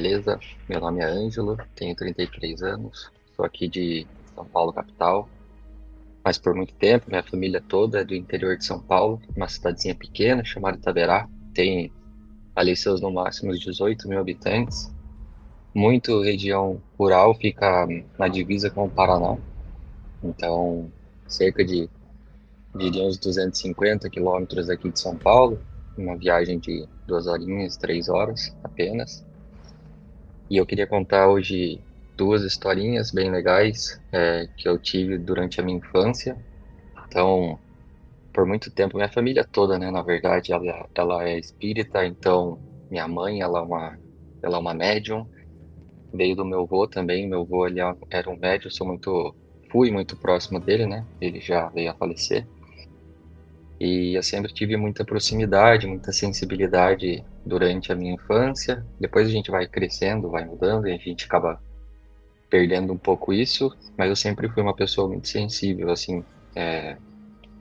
Beleza? Meu nome é Ângelo, tenho 33 anos, sou aqui de São Paulo, capital. Mas por muito tempo, minha família toda é do interior de São Paulo, uma cidadezinha pequena chamada Itaberá. Tem ali seus no máximo 18 mil habitantes. Muito região rural, fica na divisa com o Paraná. Então, cerca de, diria uns 250 quilômetros aqui de São Paulo, uma viagem de duas horinhas, três horas apenas. E eu queria contar hoje duas historinhas bem legais é, que eu tive durante a minha infância. Então, por muito tempo, minha família toda, né, na verdade, ela, ela é espírita, então minha mãe, ela é uma, ela é uma médium, veio do meu avô também, meu avô ele era um médium, sou muito fui muito próximo dele, né? Ele já veio a falecer. E eu sempre tive muita proximidade, muita sensibilidade durante a minha infância. Depois a gente vai crescendo, vai mudando e a gente acaba perdendo um pouco isso. Mas eu sempre fui uma pessoa muito sensível, assim, é,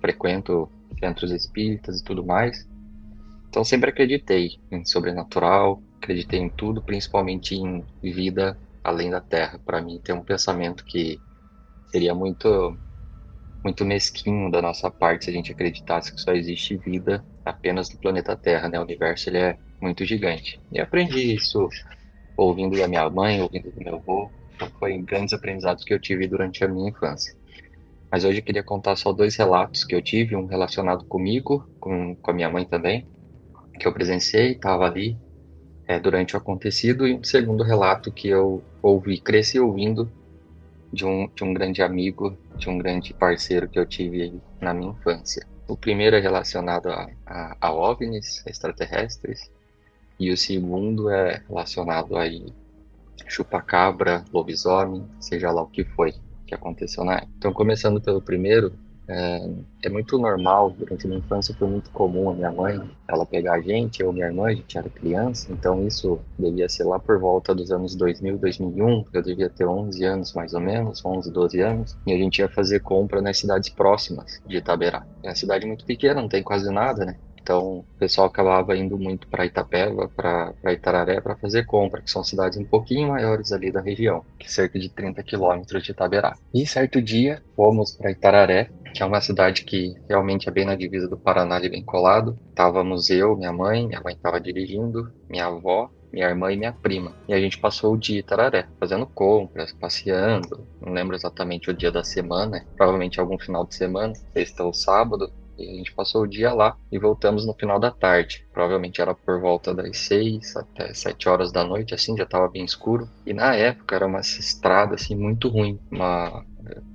frequento centros espíritas e tudo mais. Então sempre acreditei em sobrenatural, acreditei em tudo, principalmente em vida além da Terra. Para mim, tem um pensamento que seria muito muito mesquinho da nossa parte se a gente acreditasse que só existe vida apenas no planeta Terra, né? O universo ele é muito gigante. E aprendi isso ouvindo da minha mãe, ouvindo do meu avô. Então foi grandes aprendizados que eu tive durante a minha infância. Mas hoje eu queria contar só dois relatos que eu tive, um relacionado comigo, com, com a minha mãe também, que eu presenciei, estava ali é, durante o acontecido, e um segundo relato que eu ouvi, cresci ouvindo de um, de um grande amigo, de um grande parceiro que eu tive na minha infância. O primeiro é relacionado a, a, a OVNIs, extraterrestres, e o segundo é relacionado a chupacabra, lobisomem, seja lá o que foi que aconteceu na época. Então, começando pelo primeiro, é, é, muito normal, durante a minha infância foi muito comum a minha mãe, ela pegar a gente, eu e minha irmã, a gente era criança, então isso devia ser lá por volta dos anos 2000, 2001, eu devia ter 11 anos mais ou menos, 11, 12 anos, e a gente ia fazer compra nas cidades próximas de Itaberá. É uma cidade muito pequena, não tem quase nada, né? Então, o pessoal acabava indo muito para Itapeva, para Itararé, para fazer compra, que são cidades um pouquinho maiores ali da região, que cerca de 30 quilômetros de Itaberá. E certo dia, fomos para Itararé, que é uma cidade que realmente é bem na divisa do Paraná, ali bem colado. Estávamos eu, minha mãe, minha mãe estava dirigindo, minha avó, minha irmã e minha prima. E a gente passou o dia em Itararé, fazendo compras, passeando. Não lembro exatamente o dia da semana, provavelmente algum final de semana, sexta ou sábado. E a gente passou o dia lá e voltamos no final da tarde. Provavelmente era por volta das 6 até 7 horas da noite, assim, já estava bem escuro. E na época era uma estrada, assim, muito ruim. Uma...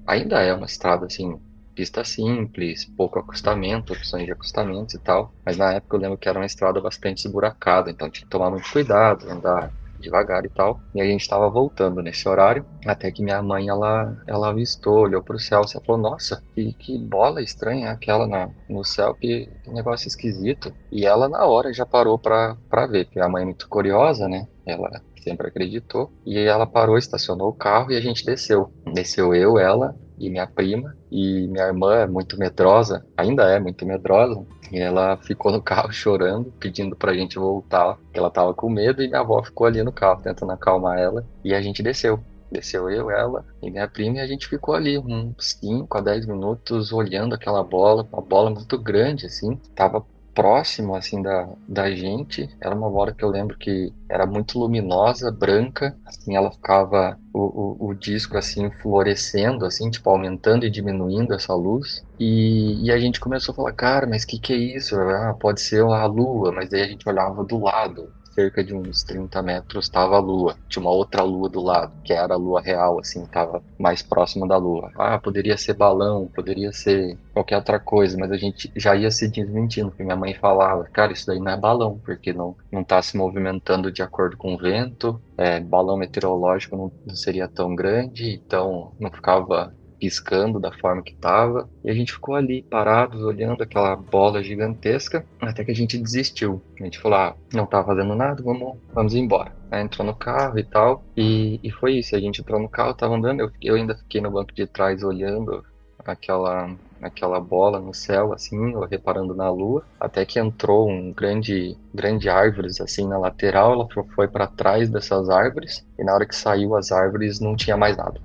Ainda é uma estrada, assim, pista simples, pouco acostamento, opções de acostamento e tal. Mas na época eu lembro que era uma estrada bastante esburacada, então tinha que tomar muito cuidado, andar devagar e tal. E a gente estava voltando nesse horário, até que minha mãe ela, ela avistou, olhou para o céu, e falou: Nossa, que, que bola estranha aquela na, no céu, que, que negócio esquisito. E ela na hora já parou para ver, porque a mãe é muito curiosa, né? Ela sempre acreditou. E ela parou, estacionou o carro e a gente desceu. Desceu eu, ela e minha prima. E minha irmã é muito medrosa, ainda é muito medrosa. E ela ficou no carro chorando, pedindo pra gente voltar, que ela tava com medo. E minha avó ficou ali no carro, tentando acalmar ela. E a gente desceu. Desceu eu, ela e minha prima, e a gente ficou ali uns 5 a 10 minutos olhando aquela bola, uma bola muito grande, assim. Tava próximo assim da, da gente. Era uma bola que eu lembro que era muito luminosa, branca, assim ela ficava o, o, o, disco assim fluorescendo, assim, tipo aumentando e diminuindo essa luz. E, e a gente começou a falar, cara, mas que que é isso? Ah, pode ser a lua, mas aí a gente olhava do lado cerca de uns 30 metros estava a lua. Tinha uma outra lua do lado, que era a lua real, assim, estava mais próximo da lua. Ah, poderia ser balão, poderia ser qualquer outra coisa, mas a gente já ia se desmentindo, porque minha mãe falava, cara, isso daí não é balão, porque não não está se movimentando de acordo com o vento, é, balão meteorológico não, não seria tão grande, então não ficava piscando da forma que estava. E a gente ficou ali parados, olhando aquela bola gigantesca, até que a gente desistiu. A gente falou: ah, não tá fazendo nada, vamos, vamos embora. Aí entrou no carro e tal, e, e foi isso. A gente entrou no carro, tava andando, eu, eu ainda fiquei no banco de trás olhando aquela aquela bola no céu assim, ou reparando na lua, até que entrou um grande grande árvores assim na lateral, ela foi para trás dessas árvores e na hora que saiu as árvores não tinha mais nada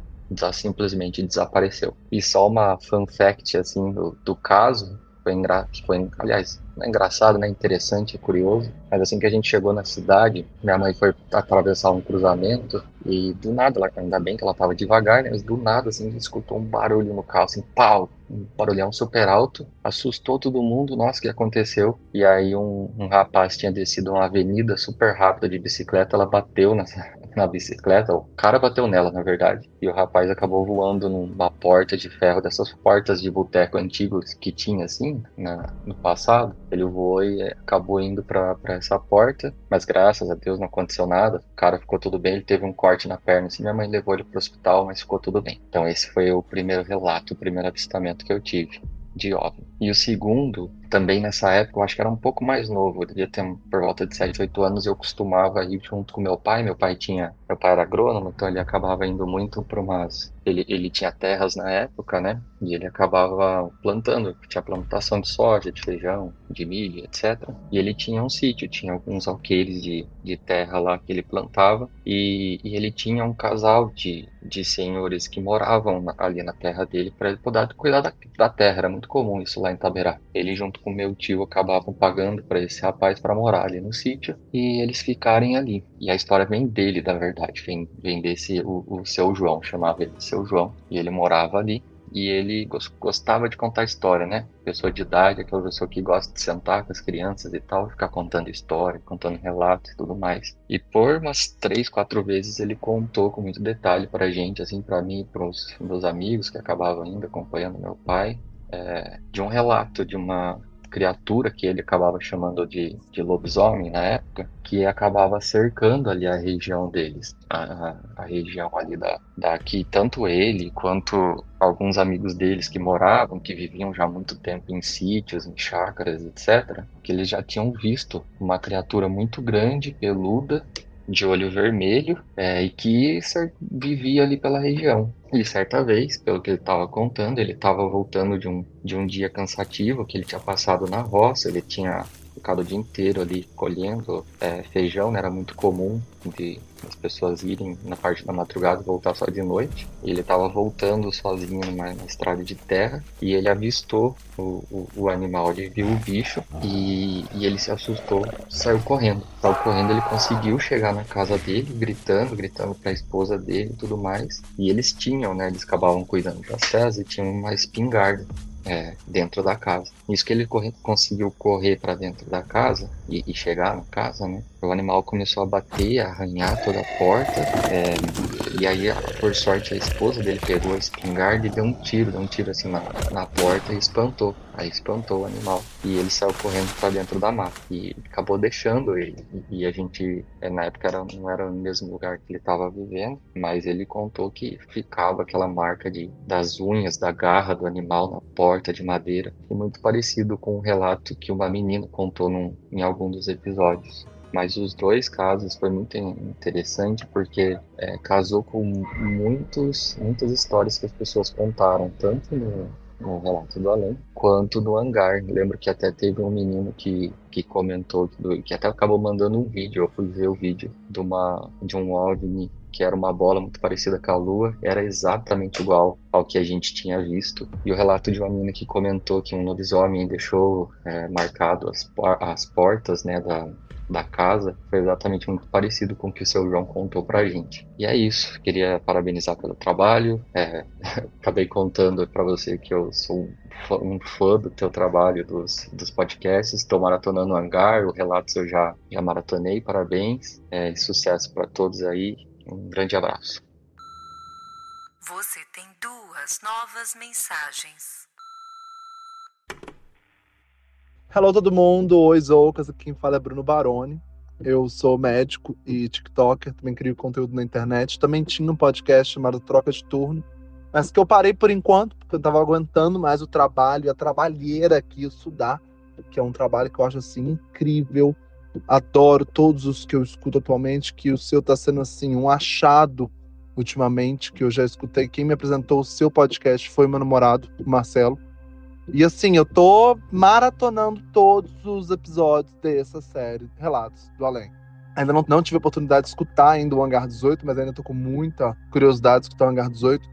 simplesmente desapareceu. E só uma fun fact, assim, do, do caso, foi, engra... foi, aliás, é engraçado, né, interessante, curioso, mas assim que a gente chegou na cidade, minha mãe foi atravessar um cruzamento e do nada, ela, ainda bem que ela tava devagar, né, mas do nada, assim, a gente escutou um barulho no carro, assim, pau, um barulhão super alto, assustou todo mundo, nossa, o que aconteceu? E aí um, um rapaz tinha descido uma avenida super rápida de bicicleta, ela bateu nessa, na bicicleta, o cara bateu nela, na verdade, e o rapaz acabou voando numa porta de ferro, dessas portas de boteco antigos que tinha, assim, na, no passado. Ele voou e acabou indo para essa porta, mas graças a Deus não aconteceu nada, o cara ficou tudo bem, ele teve um corte na perna, assim, minha mãe levou ele pro hospital, mas ficou tudo bem. Então esse foi o primeiro relato, o primeiro avistamento que eu tive de OVNI. E o segundo também nessa época, eu acho que era um pouco mais novo, eu devia ter por volta de 7, 8 anos, eu costumava ir junto com meu pai, meu pai tinha, meu pai era agrônomo, então ele acabava indo muito para umas, ele, ele tinha terras na época, né, e ele acabava plantando, tinha plantação de soja, de feijão, de milho, etc. E ele tinha um sítio, tinha alguns alqueires de, de terra lá que ele plantava, e, e ele tinha um casal de, de senhores que moravam ali na terra dele para ele poder cuidar da, da terra, era muito comum isso lá em Taberá. Ele junto com meu tio acabavam pagando para esse rapaz para morar ali no sítio e eles ficarem ali. E a história vem dele, da verdade, vem, vem desse o, o seu João, chamava ele seu João, e ele morava ali e ele gostava de contar história, né? Pessoa de idade, aquela pessoa que gosta de sentar com as crianças e tal, ficar contando história, contando relatos e tudo mais. E por umas três, quatro vezes ele contou com muito detalhe pra gente, assim, para mim e pros meus amigos que acabavam ainda acompanhando meu pai, é, de um relato de uma criatura que ele acabava chamando de, de lobisomem na época, que acabava cercando ali a região deles, a, a região ali da, daqui, tanto ele quanto alguns amigos deles que moravam, que viviam já há muito tempo em sítios, em chácaras, etc., que eles já tinham visto uma criatura muito grande, peluda, de olho vermelho é, e que vivia ali pela região. E certa vez, pelo que ele estava contando, ele estava voltando de um, de um dia cansativo que ele tinha passado na roça, ele tinha ficado o dia inteiro ali colhendo é, feijão, né? era muito comum de as pessoas irem na parte da madrugada e voltar só de noite. Ele estava voltando sozinho numa, estrada de terra e ele avistou o, o, o animal, ele viu o bicho e, e, ele se assustou, saiu correndo. Saiu correndo, ele conseguiu chegar na casa dele, gritando, gritando para a esposa dele e tudo mais. E eles tinham, né? Eles acabavam cuidando das terras e tinham uma espingarda é, dentro da casa. Isso que ele corre, conseguiu correr para dentro da casa e, e, chegar na casa, né? O animal começou a bater, a arranhar toda a porta. É, e aí, por sorte, a esposa dele pegou a espingarda e deu um tiro, deu um tiro assim na, na porta e espantou. Aí espantou o animal. E ele saiu correndo para dentro da mata. E acabou deixando ele. E a gente, é, na época, era, não era no mesmo lugar que ele estava vivendo, mas ele contou que ficava aquela marca de, das unhas, da garra do animal na porta de madeira. E muito parecido com o relato que uma menina contou num, em algum dos episódios. Mas os dois casos foi muito interessante porque é, casou com muitos, muitas histórias que as pessoas contaram, tanto no, no relato do além, quanto no hangar. Lembro que até teve um menino que, que comentou, que, que até acabou mandando um vídeo, eu fui ver o vídeo de, uma, de um OVNI que era uma bola muito parecida com a lua, era exatamente igual ao que a gente tinha visto. E o relato de uma menina que comentou que um lobisomem deixou é, marcado as, as portas né, da, da casa foi exatamente muito parecido com o que o seu João contou pra gente. E é isso, queria parabenizar pelo trabalho. É, acabei contando para você que eu sou um fã do teu trabalho dos, dos podcasts. Estou maratonando o hangar, o Relatos eu já, já maratonei. Parabéns é, sucesso para todos aí. Um grande abraço. Você tem duas novas mensagens. Hello todo mundo, oi Zoucas, aqui quem fala é Bruno Baroni. Eu sou médico e TikToker, também crio conteúdo na internet. Também tinha um podcast chamado Troca de Turno, mas que eu parei por enquanto, porque eu tava aguentando mais o trabalho, a trabalheira que isso dá, que é um trabalho que eu acho assim incrível. Adoro todos os que eu escuto atualmente, que o seu tá sendo assim um achado ultimamente, que eu já escutei. Quem me apresentou o seu podcast foi meu namorado, Marcelo. E assim, eu tô maratonando todos os episódios dessa série, Relatos do Além. Ainda não, não tive oportunidade de escutar ainda o Hangar 18, mas ainda tô com muita curiosidade de escutar o Hangar 18.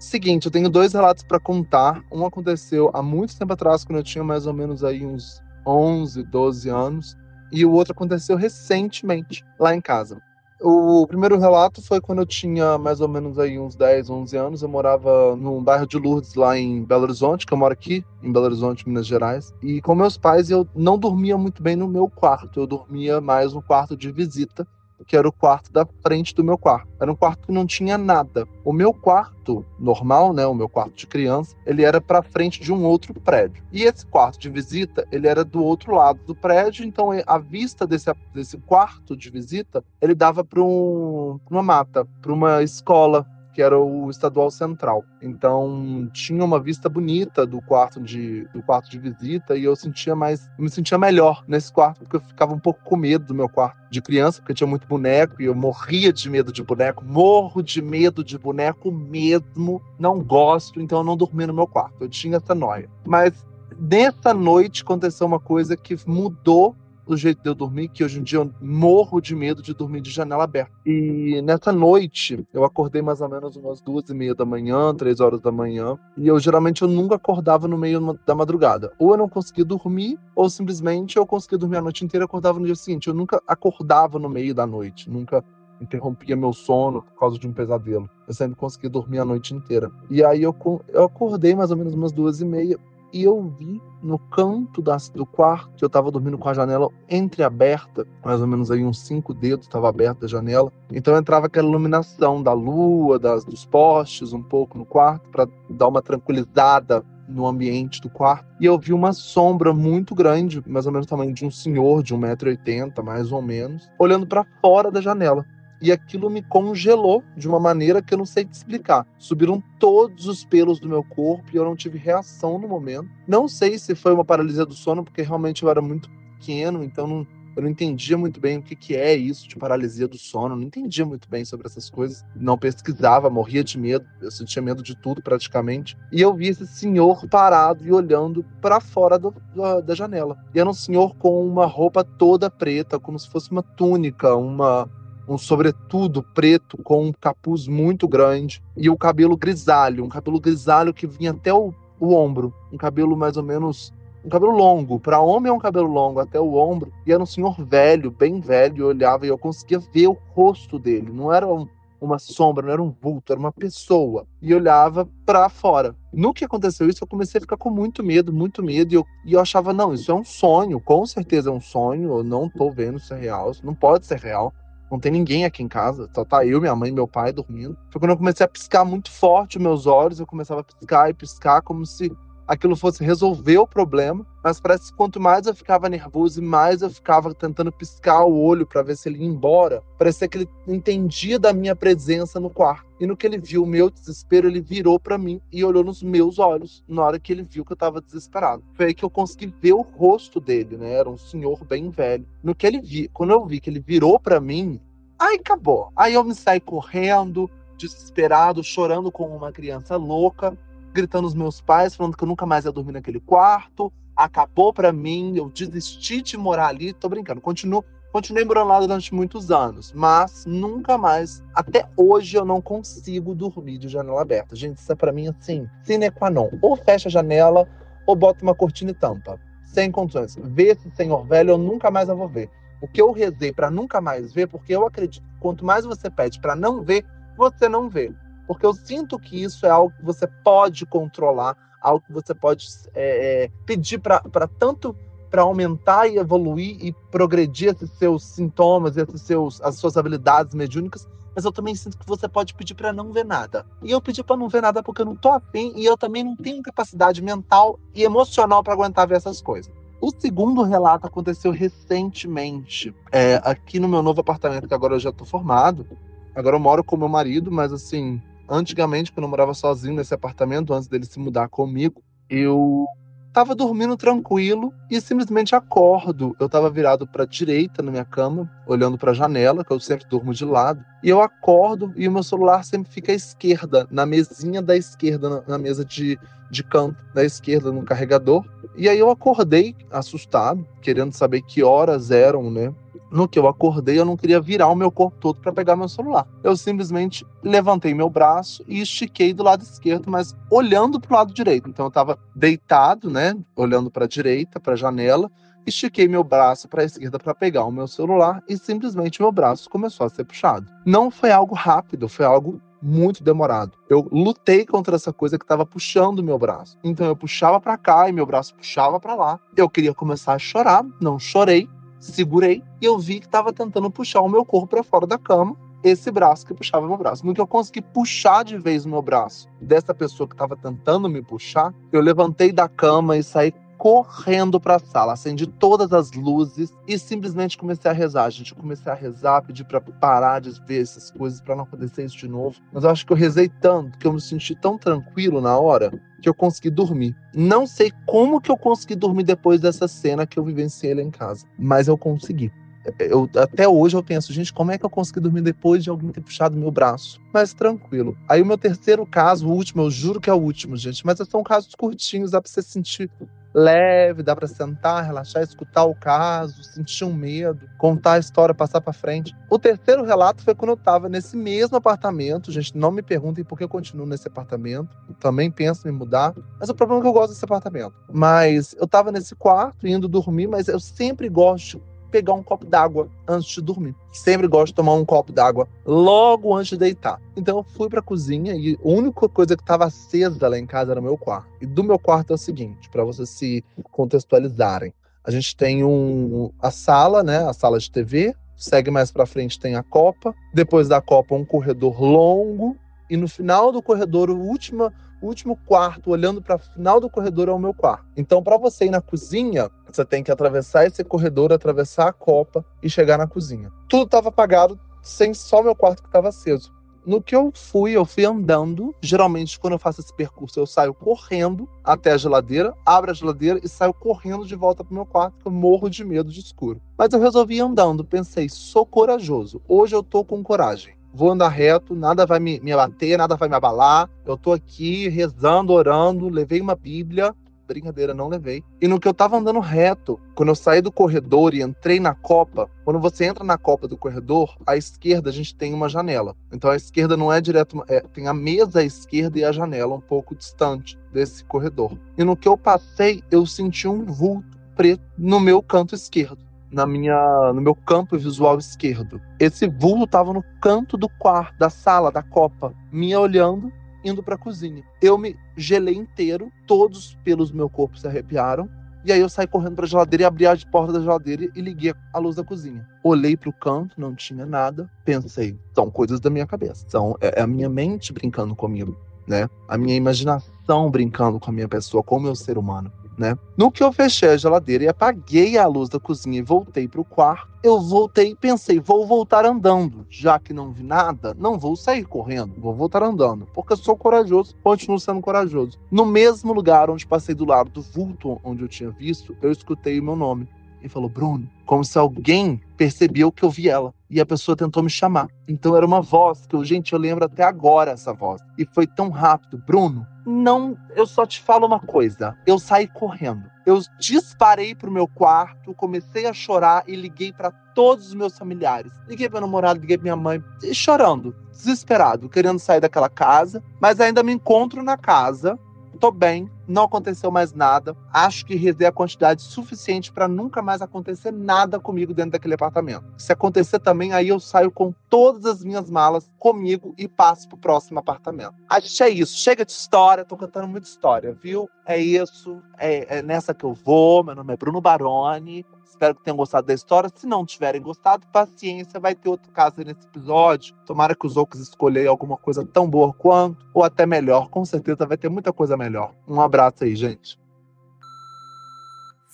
Seguinte, eu tenho dois relatos para contar. Um aconteceu há muito tempo atrás, quando eu tinha mais ou menos aí uns 11, 12 anos. E o outro aconteceu recentemente, lá em casa. O primeiro relato foi quando eu tinha mais ou menos aí uns 10, 11 anos. Eu morava num bairro de Lourdes, lá em Belo Horizonte, que eu moro aqui, em Belo Horizonte, Minas Gerais. E com meus pais, eu não dormia muito bem no meu quarto. Eu dormia mais no quarto de visita, que era o quarto da frente do meu quarto. Era um quarto que não tinha nada. O meu quarto normal, né, o meu quarto de criança, ele era para frente de um outro prédio. E esse quarto de visita, ele era do outro lado do prédio, então a vista desse, desse quarto de visita, ele dava para um, uma mata, para uma escola que era o estadual central. Então tinha uma vista bonita do quarto de do quarto de visita e eu sentia mais, eu me sentia melhor nesse quarto porque eu ficava um pouco com medo do meu quarto de criança, porque tinha muito boneco e eu morria de medo de boneco, morro de medo de boneco mesmo, não gosto, então eu não dormia no meu quarto. Eu tinha essa noia. Mas nessa noite aconteceu uma coisa que mudou o jeito de eu dormir, que hoje em dia eu morro de medo de dormir de janela aberta. E nessa noite, eu acordei mais ou menos umas duas e meia da manhã, três horas da manhã, e eu geralmente eu nunca acordava no meio da madrugada. Ou eu não conseguia dormir, ou simplesmente eu conseguia dormir a noite inteira e acordava no dia seguinte. Eu nunca acordava no meio da noite, nunca interrompia meu sono por causa de um pesadelo. Eu sempre conseguia dormir a noite inteira. E aí eu, eu acordei mais ou menos umas duas e meia e eu vi no canto das, do quarto, eu estava dormindo com a janela entreaberta, mais ou menos aí uns cinco dedos estava aberta a janela. Então entrava aquela iluminação da lua, das, dos postes um pouco no quarto para dar uma tranquilizada no ambiente do quarto. E eu vi uma sombra muito grande, mais ou menos o tamanho de um senhor de 1,80m, mais ou menos, olhando para fora da janela e aquilo me congelou de uma maneira que eu não sei te explicar. Subiram todos os pelos do meu corpo e eu não tive reação no momento. Não sei se foi uma paralisia do sono, porque realmente eu era muito pequeno, então não, eu não entendia muito bem o que, que é isso de paralisia do sono, não entendia muito bem sobre essas coisas, não pesquisava, morria de medo, eu sentia medo de tudo praticamente. E eu vi esse senhor parado e olhando para fora do, da, da janela. E era um senhor com uma roupa toda preta, como se fosse uma túnica, uma um sobretudo preto com um capuz muito grande e o cabelo grisalho, um cabelo grisalho que vinha até o, o ombro, um cabelo mais ou menos um cabelo longo, para homem é um cabelo longo até o ombro, e era um senhor velho, bem velho, eu olhava e eu conseguia ver o rosto dele, não era um, uma sombra, não era um vulto, era uma pessoa. E olhava para fora. No que aconteceu isso, eu comecei a ficar com muito medo, muito medo. E eu, e eu achava, não, isso é um sonho, com certeza é um sonho. Eu não tô vendo isso é real, isso não pode ser real não tem ninguém aqui em casa, só tá eu, minha mãe e meu pai dormindo. Foi quando eu comecei a piscar muito forte meus olhos, eu começava a piscar e piscar como se aquilo fosse resolver o problema, mas parece que quanto mais eu ficava nervoso e mais eu ficava tentando piscar o olho para ver se ele ia embora, parecia que ele entendia da minha presença no quarto. E no que ele viu o meu desespero, ele virou para mim e olhou nos meus olhos, na hora que ele viu que eu tava desesperado. Foi aí que eu consegui ver o rosto dele, né? Era um senhor bem velho. No que ele vi, quando eu vi que ele virou para mim, aí acabou. Aí eu me saí correndo, desesperado, chorando como uma criança louca gritando os meus pais, falando que eu nunca mais ia dormir naquele quarto. Acabou para mim, eu desisti de morar ali. Tô brincando, continuo, Continuei morando lá durante muitos anos, mas nunca mais, até hoje eu não consigo dormir de janela aberta. Gente, isso é para mim assim, sine qua non. Ou fecha a janela ou bota uma cortina e tampa. Sem condições. Ver esse senhor velho eu nunca mais vou ver. O que eu rezei para nunca mais ver, porque eu acredito quanto mais você pede para não ver, você não vê. Porque eu sinto que isso é algo que você pode controlar, algo que você pode é, é, pedir para tanto para aumentar e evoluir e progredir esses seus sintomas, esses seus, as suas habilidades mediúnicas, mas eu também sinto que você pode pedir para não ver nada. E eu pedi para não ver nada porque eu não tô afim e eu também não tenho capacidade mental e emocional para aguentar ver essas coisas. O segundo relato aconteceu recentemente, é, aqui no meu novo apartamento, que agora eu já tô formado. Agora eu moro com meu marido, mas assim, antigamente, quando eu morava sozinho nesse apartamento, antes dele se mudar comigo, eu tava dormindo tranquilo e simplesmente acordo. Eu tava virado para direita na minha cama, olhando para a janela, que eu sempre durmo de lado. E eu acordo e o meu celular sempre fica à esquerda, na mesinha da esquerda, na, na mesa de, de canto da esquerda, no carregador. E aí eu acordei assustado, querendo saber que horas eram, né? No que eu acordei, eu não queria virar o meu corpo todo para pegar meu celular. Eu simplesmente levantei meu braço e estiquei do lado esquerdo, mas olhando para o lado direito. Então eu estava deitado, né, olhando para a direita, para a janela, estiquei meu braço para a esquerda para pegar o meu celular e simplesmente meu braço começou a ser puxado. Não foi algo rápido, foi algo muito demorado. Eu lutei contra essa coisa que estava puxando meu braço. Então eu puxava para cá e meu braço puxava para lá. Eu queria começar a chorar, não chorei, segurei e eu vi que estava tentando puxar o meu corpo para fora da cama. Esse braço que puxava meu braço. No que eu consegui puxar de vez o meu braço dessa pessoa que estava tentando me puxar, eu levantei da cama e saí correndo para a sala, acendi todas as luzes e simplesmente comecei a rezar. Gente, eu comecei a rezar, pedir para parar de ver essas coisas para não acontecer isso de novo. Mas eu acho que eu rezei tanto, que eu me senti tão tranquilo na hora, que eu consegui dormir. Não sei como que eu consegui dormir depois dessa cena que eu vivenciei lá em casa, mas eu consegui. Eu, até hoje eu penso, gente, como é que eu consegui dormir depois de alguém ter puxado meu braço? Mas tranquilo. Aí o meu terceiro caso, o último, eu juro que é o último, gente, mas são casos curtinhos, dá pra você sentir leve, dá para sentar, relaxar, escutar o caso, sentir um medo, contar a história, passar para frente. O terceiro relato foi quando eu estava nesse mesmo apartamento. Gente, não me perguntem por que eu continuo nesse apartamento. também penso em mudar, mas o problema é que eu gosto desse apartamento. Mas eu estava nesse quarto indo dormir, mas eu sempre gosto pegar um copo d'água antes de dormir. Sempre gosto de tomar um copo d'água logo antes de deitar. Então eu fui para a cozinha e a única coisa que estava acesa lá em casa era o meu quarto. E do meu quarto é o seguinte, para vocês se contextualizarem. A gente tem um, a sala, né, a sala de TV, segue mais para frente tem a copa, depois da copa um corredor longo e no final do corredor, o último, o último quarto, olhando para o final do corredor, é o meu quarto. Então, para você ir na cozinha, você tem que atravessar esse corredor, atravessar a copa e chegar na cozinha. Tudo estava apagado, sem só meu quarto que estava aceso. No que eu fui, eu fui andando. Geralmente, quando eu faço esse percurso, eu saio correndo até a geladeira, abro a geladeira e saio correndo de volta pro meu quarto, porque eu morro de medo de escuro. Mas eu resolvi andando, pensei, sou corajoso. Hoje eu tô com coragem vou andar reto, nada vai me, me abater, nada vai me abalar. Eu tô aqui rezando, orando, levei uma Bíblia. Brincadeira, não levei. E no que eu tava andando reto, quando eu saí do corredor e entrei na copa, quando você entra na copa do corredor, à esquerda a gente tem uma janela. Então a esquerda não é direto, é, tem a mesa à esquerda e a janela um pouco distante desse corredor. E no que eu passei, eu senti um vulto preto no meu canto esquerdo na minha, no meu campo visual esquerdo. Esse vulto estava no canto do quarto, da sala, da copa, me olhando, indo para a cozinha. Eu me gelei inteiro, todos os pelos do meu corpo se arrepiaram. E aí eu saí correndo para a geladeira e abri a porta da geladeira e liguei a luz da cozinha. Olhei para o canto, não tinha nada. Pensei, são coisas da minha cabeça. São, é, é a minha mente brincando comigo, né? A minha imaginação brincando com a minha pessoa, com o meu ser humano né? No que eu fechei a geladeira e apaguei a luz da cozinha e voltei para o quarto, eu voltei e pensei, vou voltar andando. Já que não vi nada, não vou sair correndo, vou voltar andando. Porque eu sou corajoso, continuo sendo corajoso. No mesmo lugar onde passei do lado do vulto onde eu tinha visto, eu escutei o meu nome. E falou: Bruno, como se alguém percebeu que eu vi ela. E a pessoa tentou me chamar. Então era uma voz que eu, gente, eu lembro até agora essa voz. E foi tão rápido. Bruno, não, eu só te falo uma coisa. Eu saí correndo. Eu disparei pro meu quarto, comecei a chorar e liguei para todos os meus familiares. Liguei meu namorado, liguei minha mãe, chorando, desesperado, querendo sair daquela casa, mas ainda me encontro na casa tô bem, não aconteceu mais nada. Acho que rezei a quantidade suficiente para nunca mais acontecer nada comigo dentro daquele apartamento. Se acontecer também, aí eu saio com todas as minhas malas comigo e passo pro próximo apartamento. A gente é isso. Chega de história, tô contando muita história, viu? É isso. É, é nessa que eu vou. Meu nome é Bruno Baroni. Espero que tenham gostado da história. Se não tiverem gostado, paciência, vai ter outro caso nesse episódio. Tomara que os outros escolham alguma coisa tão boa quanto, ou até melhor. Com certeza vai ter muita coisa melhor. Um abraço aí, gente.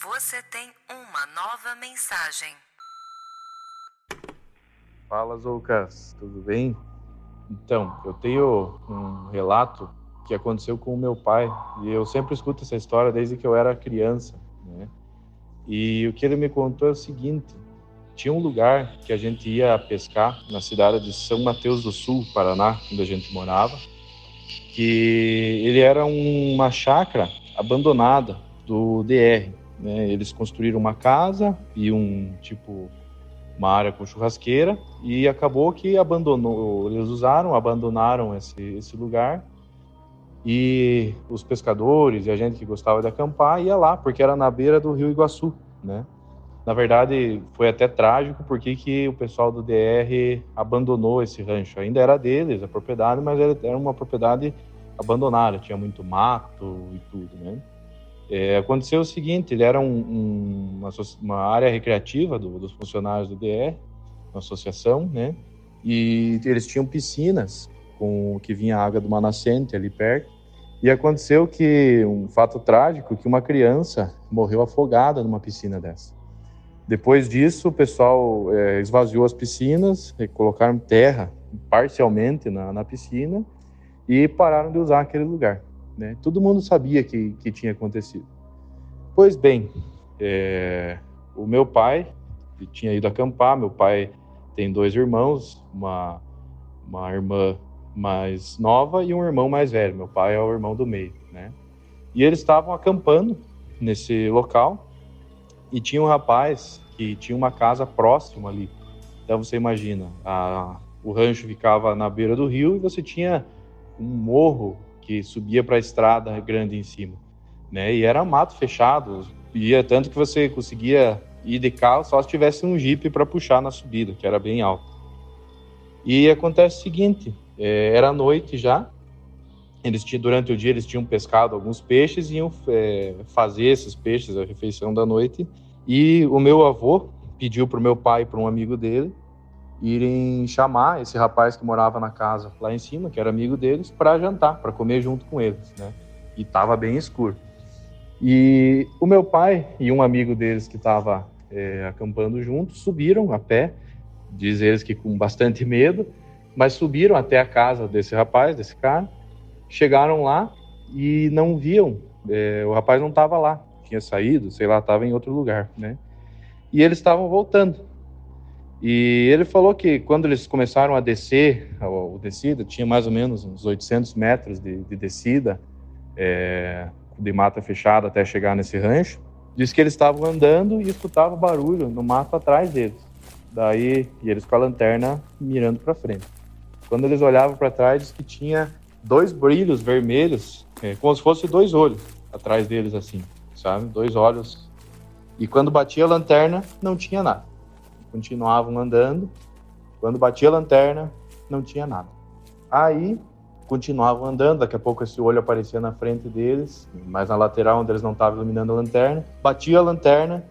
Você tem uma nova mensagem. Fala, Zoucas, tudo bem? Então, eu tenho um relato que aconteceu com o meu pai, e eu sempre escuto essa história desde que eu era criança, né? E o que ele me contou é o seguinte: tinha um lugar que a gente ia pescar na cidade de São Mateus do Sul, Paraná, onde a gente morava, que ele era uma chácara abandonada do DR. Né? Eles construíram uma casa e um tipo uma área com churrasqueira e acabou que abandonou. Eles usaram, abandonaram esse, esse lugar e os pescadores e a gente que gostava de acampar ia lá, porque era na beira do Rio Iguaçu, né? Na verdade, foi até trágico porque que o pessoal do DR abandonou esse rancho. Ainda era deles, a propriedade, mas era uma propriedade abandonada, tinha muito mato e tudo, né? É, aconteceu o seguinte, ele era um, um, uma, uma, área recreativa do, dos funcionários do DR, uma associação, né? E eles tinham piscinas com que vinha água de uma nascente ali perto. E aconteceu que um fato trágico que uma criança morreu afogada numa piscina dessa. Depois disso, o pessoal é, esvaziou as piscinas, colocaram terra parcialmente na, na, piscina e pararam de usar aquele lugar. Né? Todo mundo sabia que, que tinha acontecido. Pois bem, é, o meu pai tinha ido acampar. Meu pai tem dois irmãos, uma, uma irmã mais nova e um irmão mais velho. Meu pai é o irmão do meio, né? E eles estavam acampando nesse local e tinha um rapaz que tinha uma casa próxima ali. Então você imagina, a, o rancho ficava na beira do rio e você tinha um morro que subia para a estrada grande em cima, né? E era mato fechado, ia tanto que você conseguia ir de carro só se tivesse um jipe para puxar na subida, que era bem alto. E acontece o seguinte, é, era noite já. Eles tinham, durante o dia eles tinham pescado alguns peixes e iam é, fazer esses peixes, a refeição da noite. E o meu avô pediu para o meu pai e para um amigo dele irem chamar esse rapaz que morava na casa lá em cima, que era amigo deles, para jantar, para comer junto com eles, né? E estava bem escuro. E o meu pai e um amigo deles que estava é, acampando junto subiram a pé, diz eles que com bastante medo, mas subiram até a casa desse rapaz, desse cara, chegaram lá e não viam, é, o rapaz não estava lá, tinha saído, sei lá, estava em outro lugar, né? E eles estavam voltando. E ele falou que quando eles começaram a descer, o, descida, tinha mais ou menos uns 800 metros de, de descida, é, de mata fechada até chegar nesse rancho. Diz que eles estavam andando e escutavam barulho no mato atrás deles. Daí, e eles com a lanterna mirando para frente. Quando eles olhavam para trás, diz que tinha dois brilhos vermelhos, é, como se fossem dois olhos atrás deles, assim, sabe? Dois olhos. E quando batia a lanterna, não tinha nada. Continuavam andando. Quando batia a lanterna, não tinha nada. Aí continuavam andando, daqui a pouco esse olho aparecia na frente deles, mas na lateral onde eles não estavam iluminando a lanterna. Batia a lanterna,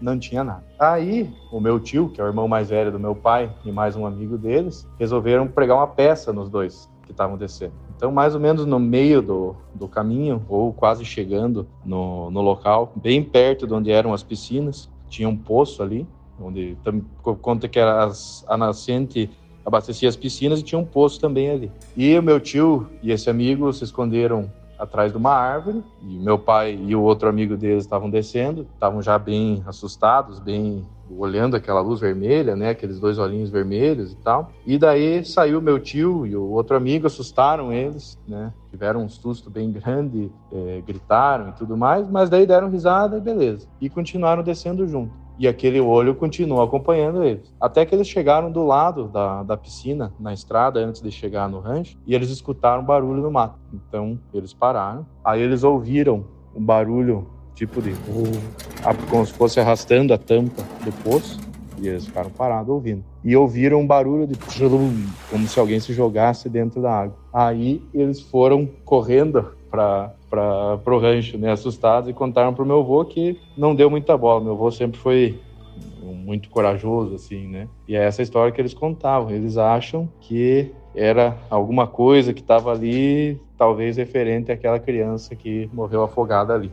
não tinha nada. Aí, o meu tio, que é o irmão mais velho do meu pai, e mais um amigo deles, resolveram pregar uma peça nos dois que estavam descendo. Então, mais ou menos no meio do, do caminho, ou quase chegando no, no local, bem perto de onde eram as piscinas, tinha um poço ali, onde conta que era as, a nascente abastecia as piscinas e tinha um poço também ali. E o meu tio e esse amigo se esconderam atrás de uma árvore e meu pai e o outro amigo deles estavam descendo, estavam já bem assustados, bem olhando aquela luz vermelha, né, aqueles dois olhinhos vermelhos e tal. E daí saiu meu tio e o outro amigo, assustaram eles, né, tiveram um susto bem grande, é, gritaram e tudo mais, mas daí deram risada e beleza. E continuaram descendo junto. E aquele olho continuou acompanhando eles. Até que eles chegaram do lado da, da piscina, na estrada, antes de chegar no rancho, e eles escutaram barulho no mato. Então eles pararam. Aí eles ouviram um barulho tipo de. como se fosse arrastando a tampa do poço. E eles ficaram parados ouvindo. E ouviram um barulho de. como se alguém se jogasse dentro da água. Aí eles foram correndo para o rancho, né, assustados, e contaram para o meu avô que não deu muita bola. Meu avô sempre foi muito corajoso, assim, né? E é essa história que eles contavam. Eles acham que era alguma coisa que estava ali, talvez referente àquela criança que morreu afogada ali.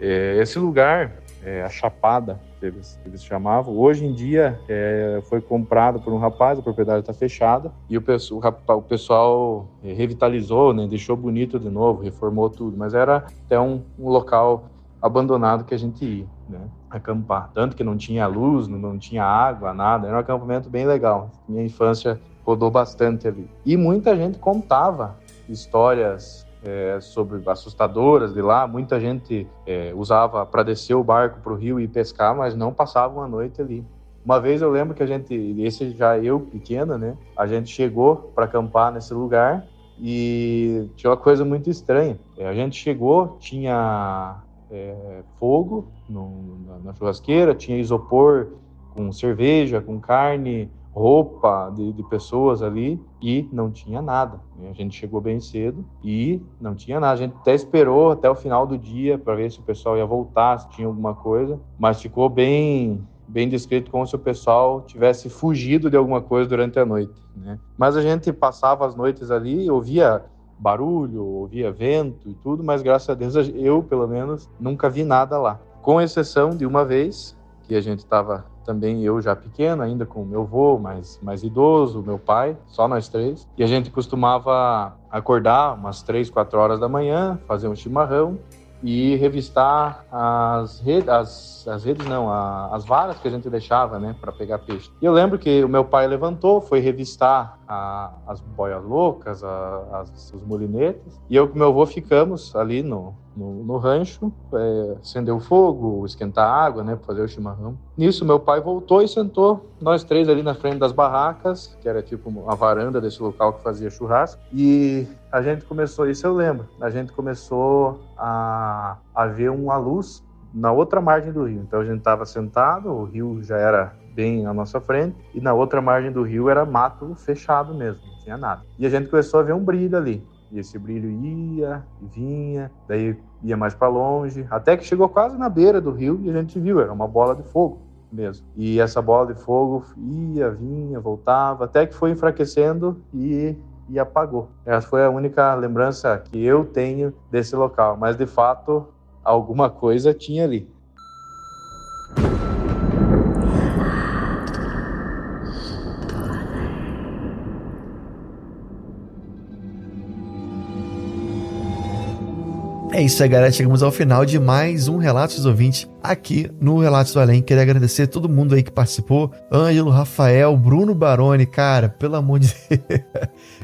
É, esse lugar, é, a Chapada, eles, eles chamavam. Hoje em dia é, foi comprado por um rapaz, a propriedade está fechada e o, o, o, pessoal é, revitalizou, né, deixou bonito de novo, reformou tudo, mas era até um, um local abandonado que a gente ia, né, acampar. Tanto que não tinha luz, não, não tinha água, nada. Era um acampamento bem legal. Minha infância rodou bastante ali. E muita gente contava histórias é, sobre assustadoras de lá. Muita gente é, usava para descer o barco para o rio e pescar, mas não passava uma noite ali. Uma vez eu lembro que a gente, esse já eu pequena, né? A gente chegou para acampar nesse lugar e tinha uma coisa muito estranha. É, a gente chegou, tinha é, fogo no, na, na churrasqueira, tinha isopor com cerveja, com carne, roupa de, de, pessoas ali e não tinha nada. A gente chegou bem cedo e não tinha nada. A gente até esperou até o final do dia para ver se o pessoal ia voltar, se tinha alguma coisa, mas ficou bem bem descrito como se o pessoal tivesse fugido de alguma coisa durante a noite. Né? Mas a gente passava as noites ali, ouvia barulho, ouvia vento e tudo, mas graças a Deus eu, pelo menos, nunca vi nada lá. Com exceção de uma vez que a gente estava também eu já pequeno, ainda com meu avô mais, mais idoso, meu pai, só nós três. E a gente costumava acordar umas três, quatro horas da manhã, fazer um chimarrão e revistar as redes, as, as redes não, a, as varas que a gente deixava, né, para pegar peixe. E eu lembro que o meu pai levantou, foi revistar a, as boias loucas, a, as, os molinetes, e eu com meu avô ficamos ali no, no, no rancho, é, acender o fogo, esquentar a água, né, para fazer o chimarrão. Nisso, meu pai voltou e sentou nós três ali na frente das barracas, que era tipo uma varanda desse local que fazia churrasco, e a gente começou, isso eu lembro, a gente começou a, a ver uma luz na outra margem do rio. Então a gente estava sentado, o rio já era bem à nossa frente, e na outra margem do rio era mato fechado mesmo, não tinha nada. E a gente começou a ver um brilho ali. E esse brilho ia e vinha, daí ia mais para longe, até que chegou quase na beira do rio e a gente viu, era uma bola de fogo mesmo. E essa bola de fogo ia, vinha, voltava, até que foi enfraquecendo e, e apagou. Essa foi a única lembrança que eu tenho desse local, mas de fato alguma coisa tinha ali. É isso aí, galera. Chegamos ao final de mais um Relatos dos Ouvintes aqui no Relatos do Além. Queria agradecer a todo mundo aí que participou. Ângelo, Rafael, Bruno Baroni, cara, pelo amor de Deus.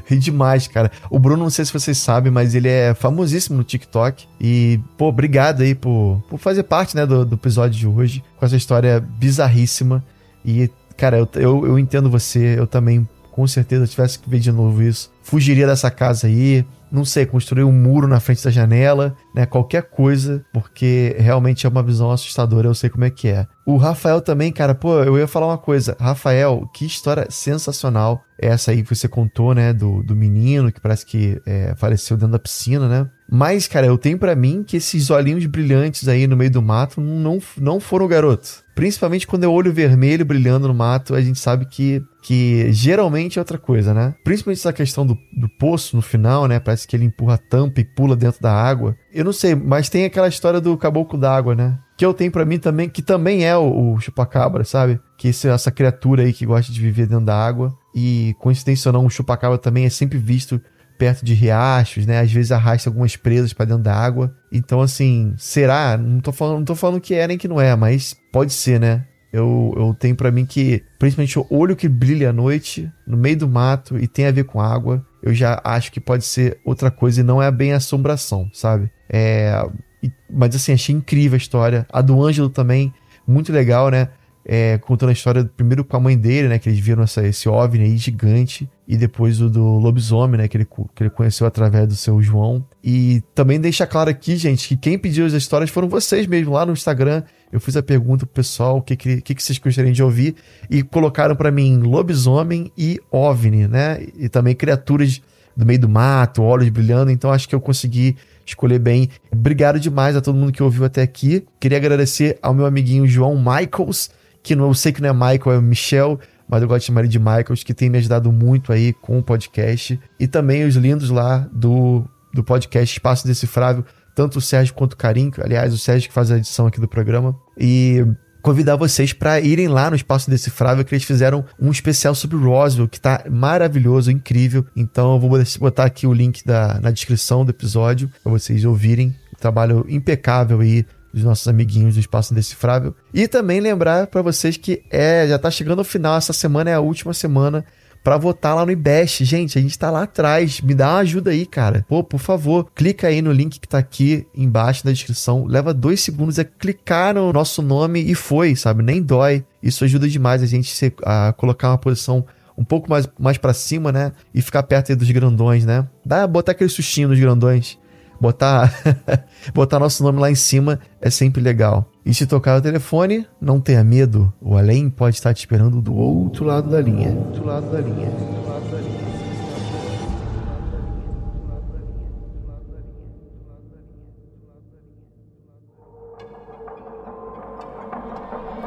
Ri demais, cara. O Bruno, não sei se vocês sabem, mas ele é famosíssimo no TikTok. E, pô, obrigado aí por, por fazer parte, né, do, do episódio de hoje, com essa história bizarríssima. E, cara, eu, eu, eu entendo você, eu também, com certeza, tivesse que ver de novo isso. Fugiria dessa casa aí, não sei, construir um muro na frente da janela, né? Qualquer coisa, porque realmente é uma visão assustadora, eu sei como é que é. O Rafael também, cara, pô, eu ia falar uma coisa. Rafael, que história sensacional essa aí que você contou, né? Do, do menino que parece que é, faleceu dentro da piscina, né? Mas, cara, eu tenho para mim que esses olhinhos brilhantes aí no meio do mato não, não foram o garoto. Principalmente quando é olho vermelho brilhando no mato, a gente sabe que, que geralmente é outra coisa, né? Principalmente essa questão do, do poço no final, né? Parece que ele empurra a tampa e pula dentro da água. Eu não sei, mas tem aquela história do caboclo d'água, né? Que eu tenho para mim também, que também é o, o chupacabra, sabe? Que esse, essa criatura aí que gosta de viver dentro da água. E, coincidência ou não, o chupacabra também é sempre visto perto de riachos, né? Às vezes arrasta algumas presas para dentro da água. Então, assim, será? Não tô falando, não tô falando que é nem que não é, mas pode ser, né? Eu, eu tenho para mim que, principalmente o olho que brilha à noite, no meio do mato e tem a ver com água, eu já acho que pode ser outra coisa e não é bem assombração, sabe? É, mas assim, achei incrível a história. A do Ângelo também, muito legal, né? É, contando a história primeiro com a mãe dele, né? Que eles viram essa, esse OVNI aí gigante. E depois o do lobisomem, né? Que ele, que ele conheceu através do seu João. E também deixa claro aqui, gente, que quem pediu as histórias foram vocês mesmo, lá no Instagram. Eu fiz a pergunta pro pessoal o que, que, que, vocês gostariam de ouvir. E colocaram para mim lobisomem e OVNI, né? E também criaturas do meio do mato, olhos brilhando. Então acho que eu consegui escolher bem. Obrigado demais a todo mundo que ouviu até aqui. Queria agradecer ao meu amiguinho João Michaels, que não, eu sei que não é Michael, é Michel, mas eu gosto de chamar ele de Michaels, que tem me ajudado muito aí com o podcast. E também os lindos lá do, do podcast Espaço Decifrável, tanto o Sérgio quanto o Carinho, aliás, o Sérgio que faz a edição aqui do programa. E convidar vocês para irem lá no Espaço Decifrável, que eles fizeram um especial sobre Roswell, que tá maravilhoso, incrível. Então eu vou botar aqui o link da, na descrição do episódio para vocês ouvirem. Trabalho impecável aí dos nossos amiguinhos do Espaço Decifrável. E também lembrar para vocês que é, já tá chegando ao final, essa semana é a última semana para votar lá no IBEST. Gente, a gente tá lá atrás. Me dá uma ajuda aí, cara. Pô, por favor, clica aí no link que tá aqui embaixo na descrição. Leva dois segundos, é clicar no nosso nome e foi, sabe? Nem dói. Isso ajuda demais a gente a colocar uma posição um pouco mais, mais para cima, né? E ficar perto aí dos grandões, né? Dá, botar aquele sustinho nos grandões. Botar, botar nosso nome lá em cima é sempre legal. E se tocar o telefone, não tenha medo. O além pode estar te esperando do outro lado da linha. Linha. Outro lado da linha.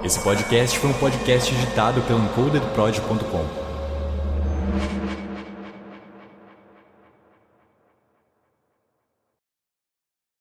Esse podcast foi um podcast editado pelo encodedprod.com.